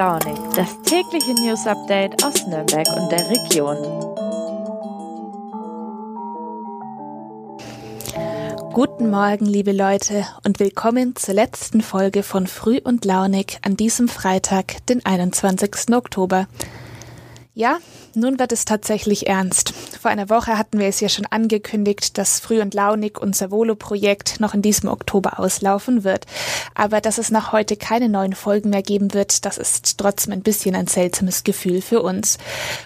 Launig, das tägliche News Update aus Nürnberg und der Region. Guten Morgen, liebe Leute, und willkommen zur letzten Folge von Früh und Launig an diesem Freitag, den 21. Oktober. Ja, nun wird es tatsächlich ernst. Vor einer Woche hatten wir es ja schon angekündigt, dass Früh und Launig unser Volo-Projekt noch in diesem Oktober auslaufen wird. Aber dass es nach heute keine neuen Folgen mehr geben wird, das ist trotzdem ein bisschen ein seltsames Gefühl für uns.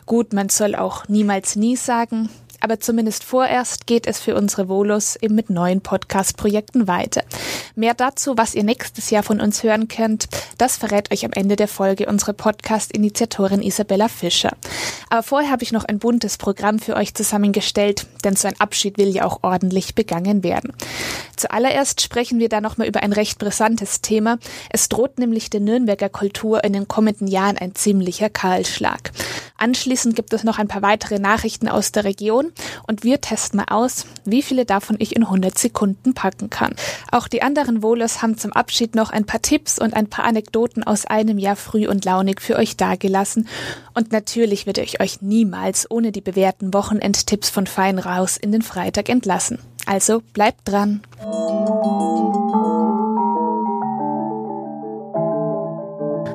Gut, man soll auch niemals nie sagen, aber zumindest vorerst geht es für unsere Volos eben mit neuen Podcast-Projekten weiter. Mehr dazu, was ihr nächstes Jahr von uns hören könnt, das verrät euch am Ende der Folge unsere Podcast-Initiatorin Isabella Fischer. Aber vorher habe ich noch ein buntes Programm für euch zusammengestellt, denn so ein Abschied will ja auch ordentlich begangen werden. Zuallererst sprechen wir da nochmal über ein recht brisantes Thema. Es droht nämlich der Nürnberger Kultur in den kommenden Jahren ein ziemlicher Kahlschlag. Anschließend gibt es noch ein paar weitere Nachrichten aus der Region und wir testen mal aus, wie viele davon ich in 100 Sekunden packen kann. Auch die anderen Wohlers haben zum Abschied noch ein paar Tipps und ein paar Anekdoten aus einem Jahr früh und launig für euch dagelassen. Und natürlich würde ich euch niemals ohne die bewährten Wochenendtipps von Fein raus in den Freitag entlassen. Also bleibt dran.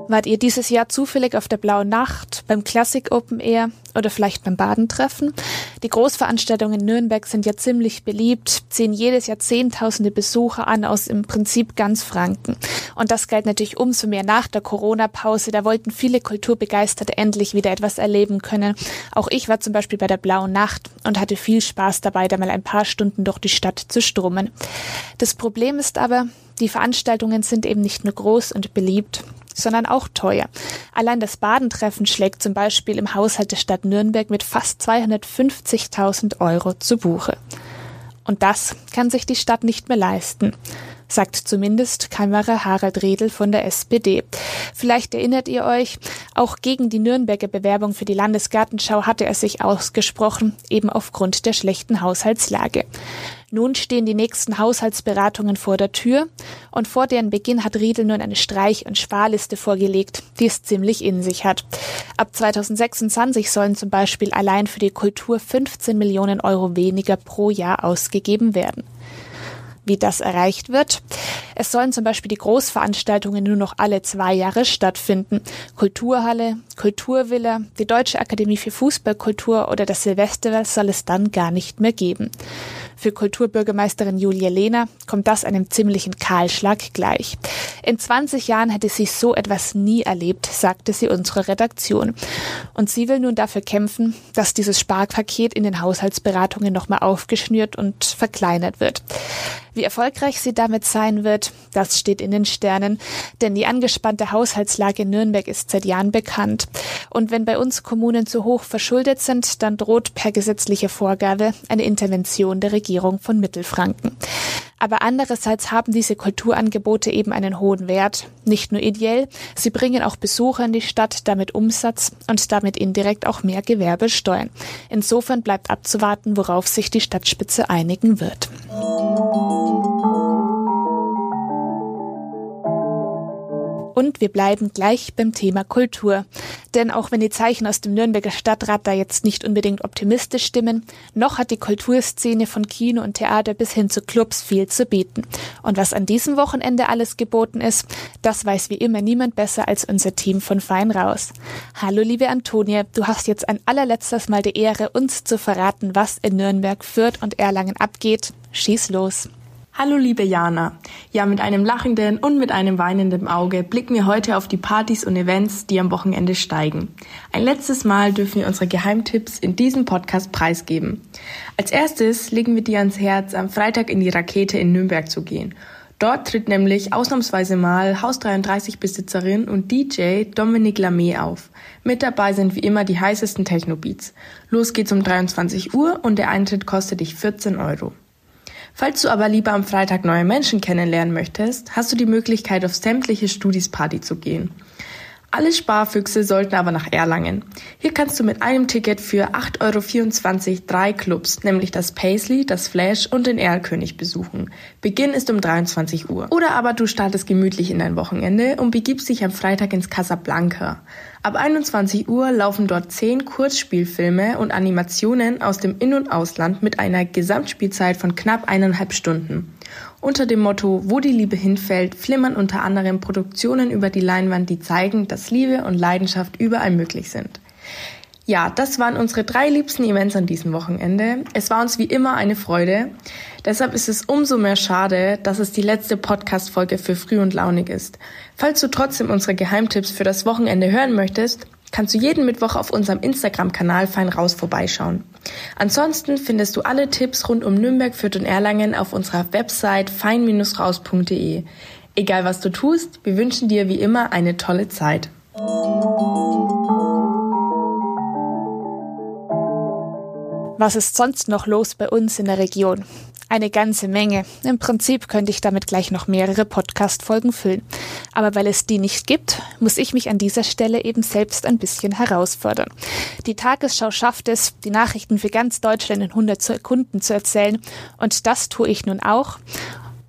Wart ihr dieses Jahr zufällig auf der Blauen Nacht, beim Classic Open Air oder vielleicht beim Badentreffen? Die Großveranstaltungen in Nürnberg sind ja ziemlich beliebt, ziehen jedes Jahr Zehntausende Besucher an aus im Prinzip ganz Franken. Und das galt natürlich umso mehr nach der Corona-Pause. Da wollten viele Kulturbegeisterte endlich wieder etwas erleben können. Auch ich war zum Beispiel bei der Blauen Nacht und hatte viel Spaß dabei, da mal ein paar Stunden durch die Stadt zu strummen. Das Problem ist aber, die Veranstaltungen sind eben nicht nur groß und beliebt, sondern auch teuer. Allein das Badentreffen schlägt zum Beispiel im Haushalt der Stadt Nürnberg mit fast 250.000 Euro zu Buche. Und das kann sich die Stadt nicht mehr leisten sagt zumindest Kammerer Harald Redl von der SPD. Vielleicht erinnert ihr euch, auch gegen die Nürnberger Bewerbung für die Landesgartenschau hatte er sich ausgesprochen, eben aufgrund der schlechten Haushaltslage. Nun stehen die nächsten Haushaltsberatungen vor der Tür und vor deren Beginn hat Riedel nun eine Streich- und Sparliste vorgelegt, die es ziemlich in sich hat. Ab 2026 sollen zum Beispiel allein für die Kultur 15 Millionen Euro weniger pro Jahr ausgegeben werden wie das erreicht wird. Es sollen zum Beispiel die Großveranstaltungen nur noch alle zwei Jahre stattfinden. Kulturhalle, Kulturvilla, die Deutsche Akademie für Fußballkultur oder das Silvester soll es dann gar nicht mehr geben. Für Kulturbürgermeisterin Julia Lehner kommt das einem ziemlichen Kahlschlag gleich. In 20 Jahren hätte sie so etwas nie erlebt, sagte sie unserer Redaktion. Und sie will nun dafür kämpfen, dass dieses Sparpaket in den Haushaltsberatungen nochmal aufgeschnürt und verkleinert wird. Wie erfolgreich sie damit sein wird, das steht in den Sternen, denn die angespannte Haushaltslage in Nürnberg ist seit Jahren bekannt. Und wenn bei uns Kommunen zu hoch verschuldet sind, dann droht per gesetzlicher Vorgabe eine Intervention der Regierung von Mittelfranken. Aber andererseits haben diese Kulturangebote eben einen hohen Wert. Nicht nur ideell, sie bringen auch Besucher in die Stadt, damit Umsatz und damit indirekt auch mehr Gewerbesteuern. Insofern bleibt abzuwarten, worauf sich die Stadtspitze einigen wird. Und wir bleiben gleich beim Thema Kultur. Denn auch wenn die Zeichen aus dem Nürnberger Stadtrat da jetzt nicht unbedingt optimistisch stimmen, noch hat die Kulturszene von Kino und Theater bis hin zu Clubs viel zu bieten. Und was an diesem Wochenende alles geboten ist, das weiß wie immer niemand besser als unser Team von Fein raus. Hallo liebe Antonia, du hast jetzt ein allerletztes Mal die Ehre, uns zu verraten, was in Nürnberg, Fürth und Erlangen abgeht. Schieß los. Hallo liebe Jana. Ja, mit einem lachenden und mit einem weinenden Auge blicken wir heute auf die Partys und Events, die am Wochenende steigen. Ein letztes Mal dürfen wir unsere Geheimtipps in diesem Podcast preisgeben. Als erstes legen wir dir ans Herz, am Freitag in die Rakete in Nürnberg zu gehen. Dort tritt nämlich ausnahmsweise mal Haus 33 Besitzerin und DJ Dominik Lamé auf. Mit dabei sind wie immer die heißesten Techno-Beats. Los geht's um 23 Uhr und der Eintritt kostet dich 14 Euro. Falls du aber lieber am Freitag neue Menschen kennenlernen möchtest, hast du die Möglichkeit, auf sämtliche Studis Party zu gehen. Alle Sparfüchse sollten aber nach Erlangen. Hier kannst du mit einem Ticket für 8,24 Euro drei Clubs, nämlich das Paisley, das Flash und den Erlkönig besuchen. Beginn ist um 23 Uhr. Oder aber du startest gemütlich in dein Wochenende und begibst dich am Freitag ins Casablanca. Ab 21 Uhr laufen dort zehn Kurzspielfilme und Animationen aus dem In- und Ausland mit einer Gesamtspielzeit von knapp eineinhalb Stunden. Unter dem Motto Wo die Liebe hinfällt flimmern unter anderem Produktionen über die Leinwand, die zeigen, dass Liebe und Leidenschaft überall möglich sind. Ja, das waren unsere drei liebsten Events an diesem Wochenende. Es war uns wie immer eine Freude. Deshalb ist es umso mehr schade, dass es die letzte Podcast-Folge für Früh und Launig ist. Falls du trotzdem unsere Geheimtipps für das Wochenende hören möchtest, kannst du jeden Mittwoch auf unserem Instagram-Kanal Fein Raus vorbeischauen. Ansonsten findest du alle Tipps rund um Nürnberg, Fürth und Erlangen auf unserer Website fein-raus.de. Egal was du tust, wir wünschen dir wie immer eine tolle Zeit. Was ist sonst noch los bei uns in der Region? Eine ganze Menge. Im Prinzip könnte ich damit gleich noch mehrere Podcast-Folgen füllen. Aber weil es die nicht gibt, muss ich mich an dieser Stelle eben selbst ein bisschen herausfordern. Die Tagesschau schafft es, die Nachrichten für ganz Deutschland in 100 Sekunden zu erzählen. Und das tue ich nun auch.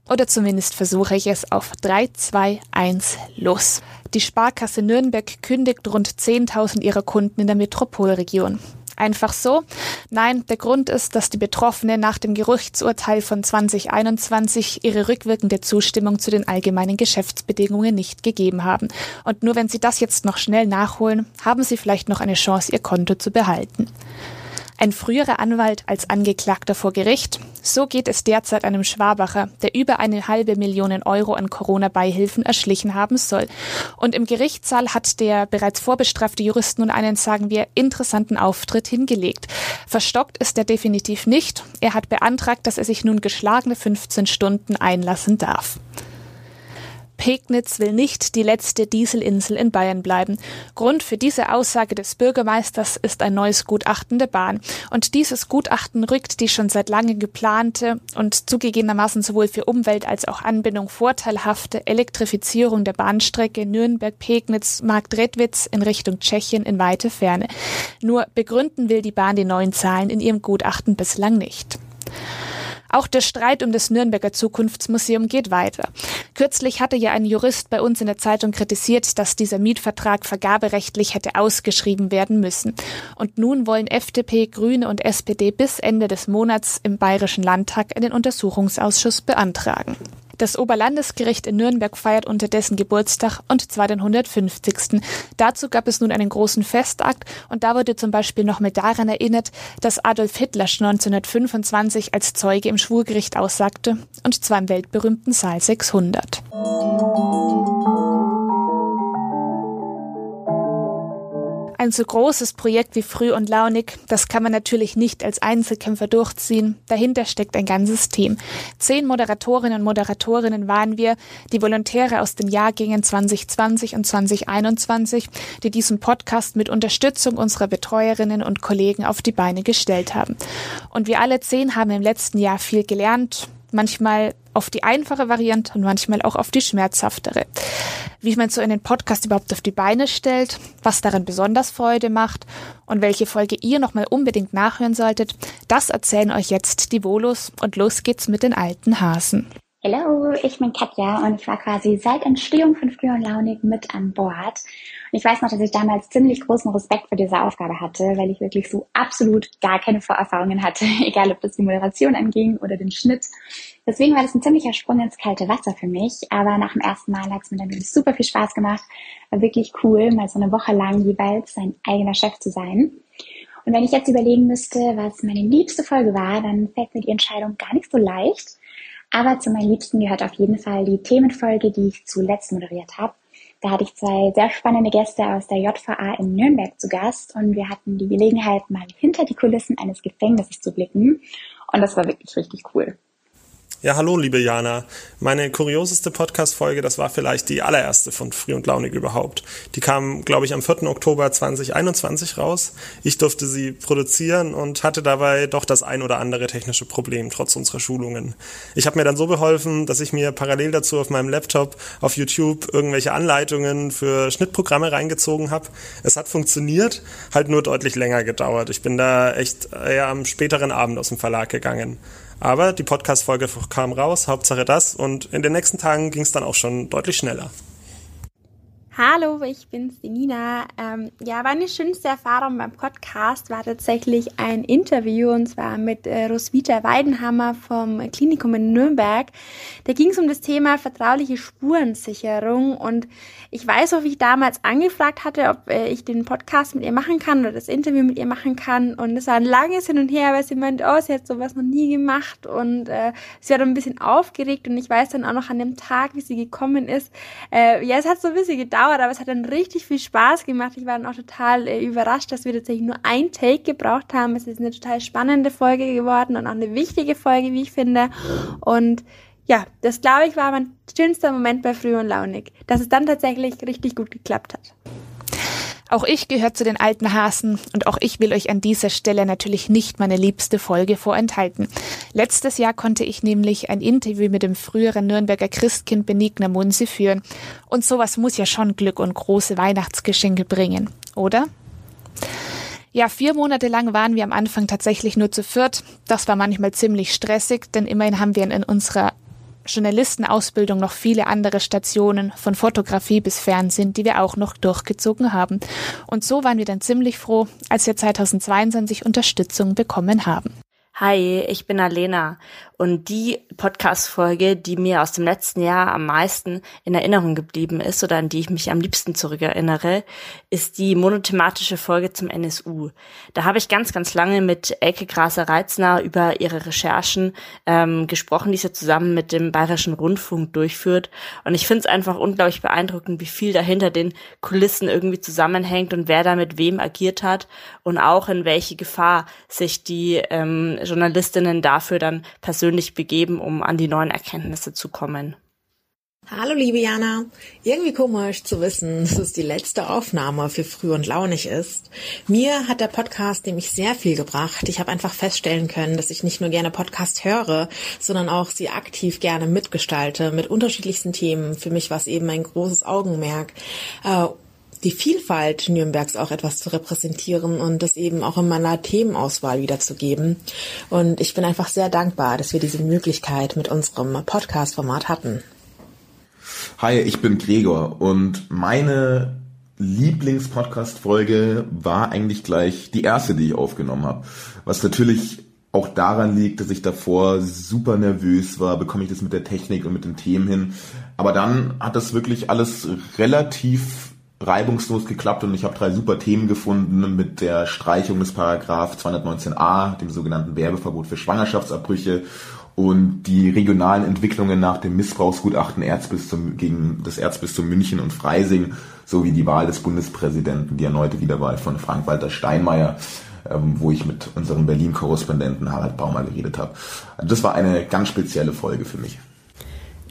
Oder zumindest versuche ich es auf 3, 2, 1, los. Die Sparkasse Nürnberg kündigt rund 10.000 ihrer Kunden in der Metropolregion. Einfach so? Nein, der Grund ist, dass die Betroffenen nach dem Gerichtsurteil von 2021 ihre rückwirkende Zustimmung zu den allgemeinen Geschäftsbedingungen nicht gegeben haben. Und nur wenn sie das jetzt noch schnell nachholen, haben sie vielleicht noch eine Chance, ihr Konto zu behalten ein früherer Anwalt als Angeklagter vor Gericht. So geht es derzeit einem Schwabacher, der über eine halbe Million Euro an Corona-Beihilfen erschlichen haben soll. Und im Gerichtssaal hat der bereits vorbestrafte Jurist nun einen, sagen wir, interessanten Auftritt hingelegt. Verstockt ist er definitiv nicht. Er hat beantragt, dass er sich nun geschlagene 15 Stunden einlassen darf. Pegnitz will nicht die letzte Dieselinsel in Bayern bleiben. Grund für diese Aussage des Bürgermeisters ist ein neues Gutachten der Bahn. Und dieses Gutachten rückt die schon seit langem geplante und zugegebenermaßen sowohl für Umwelt als auch Anbindung vorteilhafte Elektrifizierung der Bahnstrecke Nürnberg-Pegnitz-Marktredwitz in Richtung Tschechien in weite Ferne. Nur begründen will die Bahn die neuen Zahlen in ihrem Gutachten bislang nicht. Auch der Streit um das Nürnberger Zukunftsmuseum geht weiter. Kürzlich hatte ja ein Jurist bei uns in der Zeitung kritisiert, dass dieser Mietvertrag vergaberechtlich hätte ausgeschrieben werden müssen. Und nun wollen FDP, Grüne und SPD bis Ende des Monats im Bayerischen Landtag einen Untersuchungsausschuss beantragen. Das Oberlandesgericht in Nürnberg feiert unterdessen Geburtstag und zwar den 150. Dazu gab es nun einen großen Festakt und da wurde zum Beispiel noch mit daran erinnert, dass Adolf Hitler schon 1925 als Zeuge im Schwurgericht aussagte und zwar im weltberühmten Saal 600. Ein so großes Projekt wie Früh und Launig, das kann man natürlich nicht als Einzelkämpfer durchziehen. Dahinter steckt ein ganzes Team. Zehn Moderatorinnen und Moderatorinnen waren wir, die Volontäre aus den Jahrgängen 2020 und 2021, die diesen Podcast mit Unterstützung unserer Betreuerinnen und Kollegen auf die Beine gestellt haben. Und wir alle zehn haben im letzten Jahr viel gelernt, manchmal auf die einfache Variante und manchmal auch auf die schmerzhaftere. Wie man so einen Podcast überhaupt auf die Beine stellt, was daran besonders Freude macht und welche Folge ihr nochmal unbedingt nachhören solltet, das erzählen euch jetzt die Volos und los geht's mit den alten Hasen. Hallo, ich bin Katja und ich war quasi seit Entstehung von Früh und Launig mit an Bord. Ich weiß noch, dass ich damals ziemlich großen Respekt vor dieser Aufgabe hatte, weil ich wirklich so absolut gar keine Vorerfahrungen hatte, egal ob das die Moderation anging oder den Schnitt. Deswegen war das ein ziemlicher Sprung ins kalte Wasser für mich, aber nach dem ersten Mal hat es mir dann wirklich super viel Spaß gemacht. War wirklich cool, mal so eine Woche lang jeweils sein eigener Chef zu sein. Und wenn ich jetzt überlegen müsste, was meine liebste Folge war, dann fällt mir die Entscheidung gar nicht so leicht. Aber zu meinen Liebsten gehört auf jeden Fall die Themenfolge, die ich zuletzt moderiert habe. Da hatte ich zwei sehr spannende Gäste aus der JVA in Nürnberg zu Gast und wir hatten die Gelegenheit, mal hinter die Kulissen eines Gefängnisses zu blicken. Und das war wirklich richtig cool. Ja, hallo, liebe Jana. Meine kurioseste Podcast-Folge, das war vielleicht die allererste von Früh und Launig überhaupt. Die kam, glaube ich, am 4. Oktober 2021 raus. Ich durfte sie produzieren und hatte dabei doch das ein oder andere technische Problem, trotz unserer Schulungen. Ich habe mir dann so beholfen, dass ich mir parallel dazu auf meinem Laptop auf YouTube irgendwelche Anleitungen für Schnittprogramme reingezogen habe. Es hat funktioniert, halt nur deutlich länger gedauert. Ich bin da echt eher am späteren Abend aus dem Verlag gegangen. Aber die Podcast-Folge kam raus, Hauptsache das. Und in den nächsten Tagen ging es dann auch schon deutlich schneller. Hallo, ich bin's, die Nina. Ähm, ja, meine schönste Erfahrung beim Podcast war tatsächlich ein Interview und zwar mit äh, Roswitha Weidenhammer vom Klinikum in Nürnberg. Da ging es um das Thema vertrauliche Spurensicherung und ich weiß auch, wie ich damals angefragt hatte, ob äh, ich den Podcast mit ihr machen kann oder das Interview mit ihr machen kann und es war ein langes Hin und Her, weil sie meint, oh, sie hat sowas noch nie gemacht und äh, sie dann ein bisschen aufgeregt und ich weiß dann auch noch an dem Tag, wie sie gekommen ist. Äh, ja, es hat so ein bisschen gedauert, aber es hat dann richtig viel Spaß gemacht. Ich war dann auch total äh, überrascht, dass wir tatsächlich nur ein Take gebraucht haben. Es ist eine total spannende Folge geworden und auch eine wichtige Folge, wie ich finde. Und ja, das glaube ich war mein schönster Moment bei Früh und Launig, dass es dann tatsächlich richtig gut geklappt hat. Auch ich gehöre zu den alten Hasen und auch ich will euch an dieser Stelle natürlich nicht meine liebste Folge vorenthalten. Letztes Jahr konnte ich nämlich ein Interview mit dem früheren Nürnberger Christkind Benigner Munse führen. Und sowas muss ja schon Glück und große Weihnachtsgeschenke bringen, oder? Ja, vier Monate lang waren wir am Anfang tatsächlich nur zu viert. Das war manchmal ziemlich stressig, denn immerhin haben wir in unserer Journalistenausbildung noch viele andere Stationen, von Fotografie bis Fernsehen, die wir auch noch durchgezogen haben. Und so waren wir dann ziemlich froh, als wir 2022 Unterstützung bekommen haben. Hi, ich bin Alena und die Podcast-Folge, die mir aus dem letzten Jahr am meisten in Erinnerung geblieben ist oder an die ich mich am liebsten zurückerinnere, ist die monothematische Folge zum NSU. Da habe ich ganz, ganz lange mit Elke Graser-Reitzner über ihre Recherchen ähm, gesprochen, die sie zusammen mit dem Bayerischen Rundfunk durchführt. Und ich finde es einfach unglaublich beeindruckend, wie viel dahinter den Kulissen irgendwie zusammenhängt und wer da mit wem agiert hat und auch in welche Gefahr sich die ähm, Journalistinnen dafür dann persönlich begeben, um an die neuen Erkenntnisse zu kommen. Hallo liebe Jana. Irgendwie komisch zu wissen, dass es die letzte Aufnahme für Früh und Launig ist. Mir hat der Podcast nämlich sehr viel gebracht. Ich habe einfach feststellen können, dass ich nicht nur gerne Podcast höre, sondern auch sie aktiv gerne mitgestalte mit unterschiedlichsten Themen. Für mich war es eben ein großes Augenmerk. Die Vielfalt Nürnbergs auch etwas zu repräsentieren und das eben auch in meiner Themenauswahl wiederzugeben. Und ich bin einfach sehr dankbar, dass wir diese Möglichkeit mit unserem Podcast-Format hatten. Hi, ich bin Gregor und meine Lieblings-Podcast-Folge war eigentlich gleich die erste, die ich aufgenommen habe. Was natürlich auch daran liegt, dass ich davor super nervös war, bekomme ich das mit der Technik und mit den Themen hin. Aber dann hat das wirklich alles relativ reibungslos geklappt und ich habe drei super Themen gefunden mit der Streichung des Paragraph 219a, dem sogenannten Werbeverbot für Schwangerschaftsabbrüche und die regionalen Entwicklungen nach dem Missbrauchsgutachten Erzbistum gegen das Erzbistum München und Freising sowie die Wahl des Bundespräsidenten, die erneute Wiederwahl von Frank-Walter Steinmeier, ähm, wo ich mit unserem Berlin-Korrespondenten Harald Baumer geredet habe. Also das war eine ganz spezielle Folge für mich.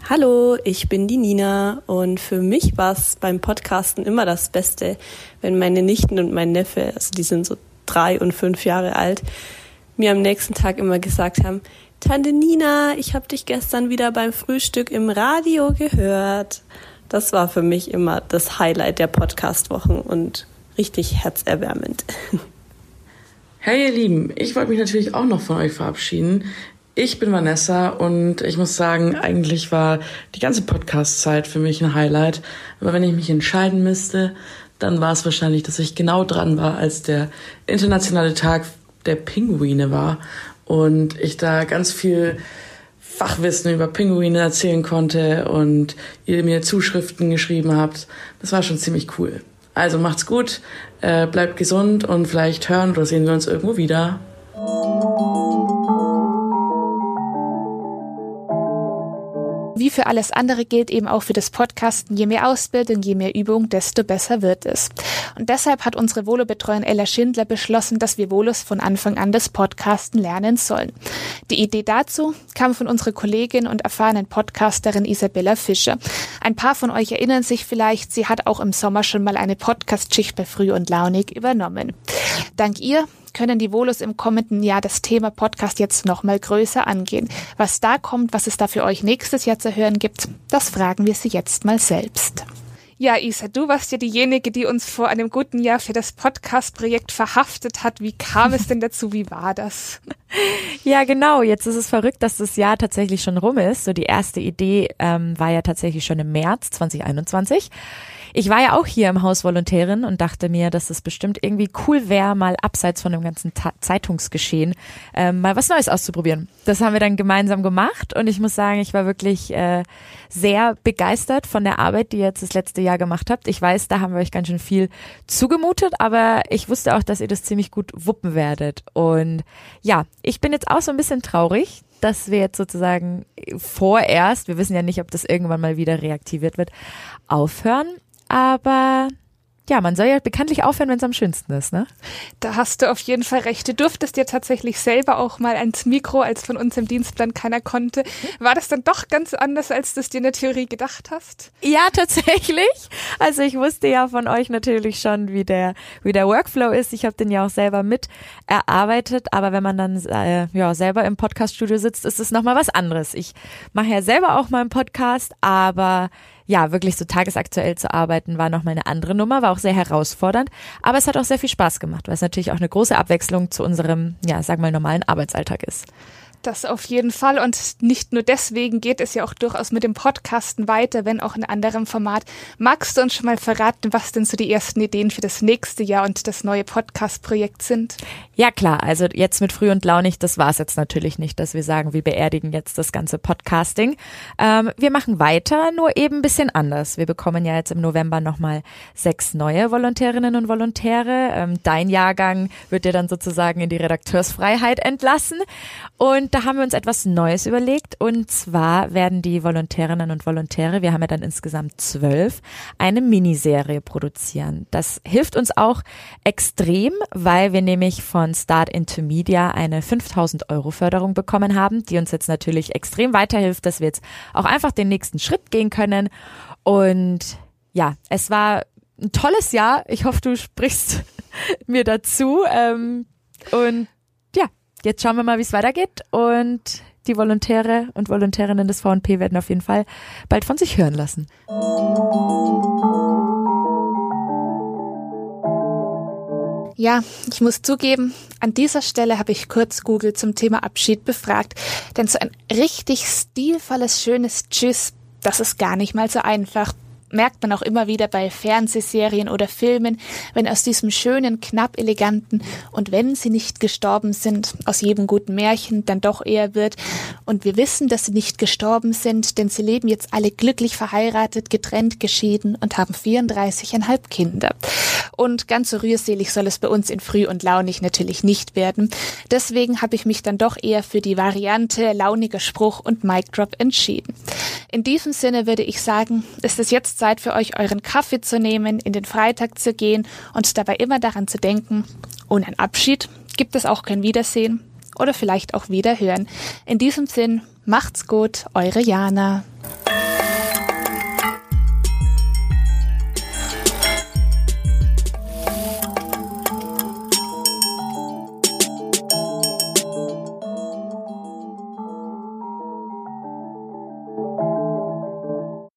Hallo, ich bin die Nina und für mich war es beim Podcasten immer das Beste, wenn meine Nichten und mein Neffe, also die sind so drei und fünf Jahre alt, mir am nächsten Tag immer gesagt haben, Tante Nina, ich habe dich gestern wieder beim Frühstück im Radio gehört. Das war für mich immer das Highlight der Podcastwochen und richtig herzerwärmend. Hey ihr Lieben, ich wollte mich natürlich auch noch von euch verabschieden. Ich bin Vanessa und ich muss sagen, eigentlich war die ganze Podcast-Zeit für mich ein Highlight. Aber wenn ich mich entscheiden müsste, dann war es wahrscheinlich, dass ich genau dran war, als der internationale Tag der Pinguine war und ich da ganz viel Fachwissen über Pinguine erzählen konnte und ihr mir Zuschriften geschrieben habt. Das war schon ziemlich cool. Also macht's gut, äh, bleibt gesund und vielleicht hören oder sehen wir uns irgendwo wieder. Für alles andere gilt eben auch für das Podcasten, je mehr Ausbildung, je mehr Übung, desto besser wird es. Und deshalb hat unsere Volo-Betreuerin Ella Schindler beschlossen, dass wir Volos von Anfang an das Podcasten lernen sollen. Die Idee dazu kam von unserer Kollegin und erfahrenen Podcasterin Isabella Fischer. Ein paar von euch erinnern sich vielleicht, sie hat auch im Sommer schon mal eine Podcast-Schicht bei Früh und Launig übernommen. Dank ihr können die Volos im kommenden Jahr das Thema Podcast jetzt noch mal größer angehen. Was da kommt, was es da für euch nächstes Jahr zu hören gibt, das fragen wir sie jetzt mal selbst. Ja, Isa, du warst ja diejenige, die uns vor einem guten Jahr für das Podcast-Projekt verhaftet hat. Wie kam es denn dazu? Wie war das? Ja, genau. Jetzt ist es verrückt, dass das Jahr tatsächlich schon rum ist. So die erste Idee ähm, war ja tatsächlich schon im März 2021. Ich war ja auch hier im Haus Volontärin und dachte mir, dass es bestimmt irgendwie cool wäre, mal abseits von dem ganzen Ta Zeitungsgeschehen ähm, mal was Neues auszuprobieren. Das haben wir dann gemeinsam gemacht und ich muss sagen, ich war wirklich äh, sehr begeistert von der Arbeit, die ihr jetzt das letzte Jahr gemacht habt. Ich weiß, da haben wir euch ganz schön viel zugemutet, aber ich wusste auch, dass ihr das ziemlich gut wuppen werdet. Und ja, ich bin jetzt auch so ein bisschen traurig, dass wir jetzt sozusagen vorerst, wir wissen ja nicht, ob das irgendwann mal wieder reaktiviert wird, aufhören. Aber ja, man soll ja bekanntlich aufhören, wenn es am schönsten ist, ne? Da hast du auf jeden Fall recht. Du durftest dir tatsächlich selber auch mal ans Mikro, als von uns im Dienstplan keiner konnte. War das dann doch ganz anders, als du es dir in der Theorie gedacht hast? Ja, tatsächlich. Also ich wusste ja von euch natürlich schon, wie der, wie der Workflow ist. Ich habe den ja auch selber mit erarbeitet, aber wenn man dann äh, ja selber im Podcaststudio sitzt, ist es nochmal was anderes. Ich mache ja selber auch mal einen Podcast, aber ja, wirklich so tagesaktuell zu arbeiten, war nochmal eine andere Nummer, war auch sehr herausfordernd, aber es hat auch sehr viel Spaß gemacht, weil es natürlich auch eine große Abwechslung zu unserem, ja, sag mal, normalen Arbeitsalltag ist. Das auf jeden Fall. Und nicht nur deswegen geht es ja auch durchaus mit dem Podcasten weiter, wenn auch in anderem Format. Magst du uns schon mal verraten, was denn so die ersten Ideen für das nächste Jahr und das neue Podcast-Projekt sind? Ja, klar. Also jetzt mit Früh und Launig, das war es jetzt natürlich nicht, dass wir sagen, wir beerdigen jetzt das ganze Podcasting. Ähm, wir machen weiter, nur eben ein bisschen anders. Wir bekommen ja jetzt im November nochmal sechs neue Volontärinnen und Volontäre. Ähm, dein Jahrgang wird dir dann sozusagen in die Redakteursfreiheit entlassen. Und da haben wir uns etwas Neues überlegt. Und zwar werden die Volontärinnen und Volontäre, wir haben ja dann insgesamt zwölf, eine Miniserie produzieren. Das hilft uns auch extrem, weil wir nämlich von Start into Media eine 5000 Euro Förderung bekommen haben, die uns jetzt natürlich extrem weiterhilft, dass wir jetzt auch einfach den nächsten Schritt gehen können. Und ja, es war ein tolles Jahr. Ich hoffe, du sprichst mir dazu. Ähm, und jetzt schauen wir mal, wie es weitergeht. Und die Volontäre und Volontärinnen des VNP werden auf jeden Fall bald von sich hören lassen. Ja, ich muss zugeben, an dieser Stelle habe ich kurz Google zum Thema Abschied befragt, denn so ein richtig stilvolles, schönes Tschüss, das ist gar nicht mal so einfach merkt man auch immer wieder bei Fernsehserien oder Filmen, wenn aus diesem schönen, knapp eleganten und wenn sie nicht gestorben sind, aus jedem guten Märchen dann doch eher wird. Und wir wissen, dass sie nicht gestorben sind, denn sie leben jetzt alle glücklich verheiratet, getrennt, geschieden und haben 34,5 Kinder. Und ganz so rührselig soll es bei uns in Früh und Launig natürlich nicht werden. Deswegen habe ich mich dann doch eher für die Variante launiger Spruch und Mic Drop entschieden. In diesem Sinne würde ich sagen, ist es jetzt Zeit für euch, euren Kaffee zu nehmen, in den Freitag zu gehen und dabei immer daran zu denken, ohne einen Abschied gibt es auch kein Wiedersehen oder vielleicht auch Wiederhören. In diesem Sinn, macht's gut, eure Jana.